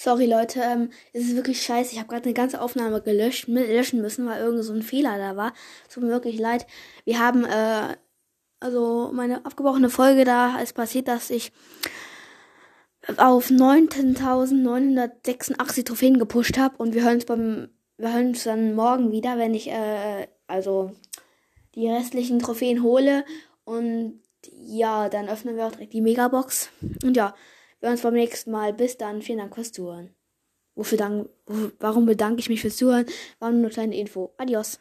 Sorry Leute, ähm, es ist wirklich scheiße. Ich habe gerade eine ganze Aufnahme gelöscht, löschen müssen, weil irgend so ein Fehler da war. Tut mir wirklich leid. Wir haben, äh, also meine abgebrochene Folge, da ist passiert, dass ich auf 19.986 Trophäen gepusht habe und wir hören uns beim, wir hören uns dann morgen wieder, wenn ich, äh, also die restlichen Trophäen hole und ja, dann öffnen wir auch direkt die Megabox. Und ja, wir uns beim nächsten Mal. Bis dann. Vielen Dank fürs Zuhören. Wofür dank, warum bedanke ich mich fürs Zuhören? War nur eine kleine Info. Adios.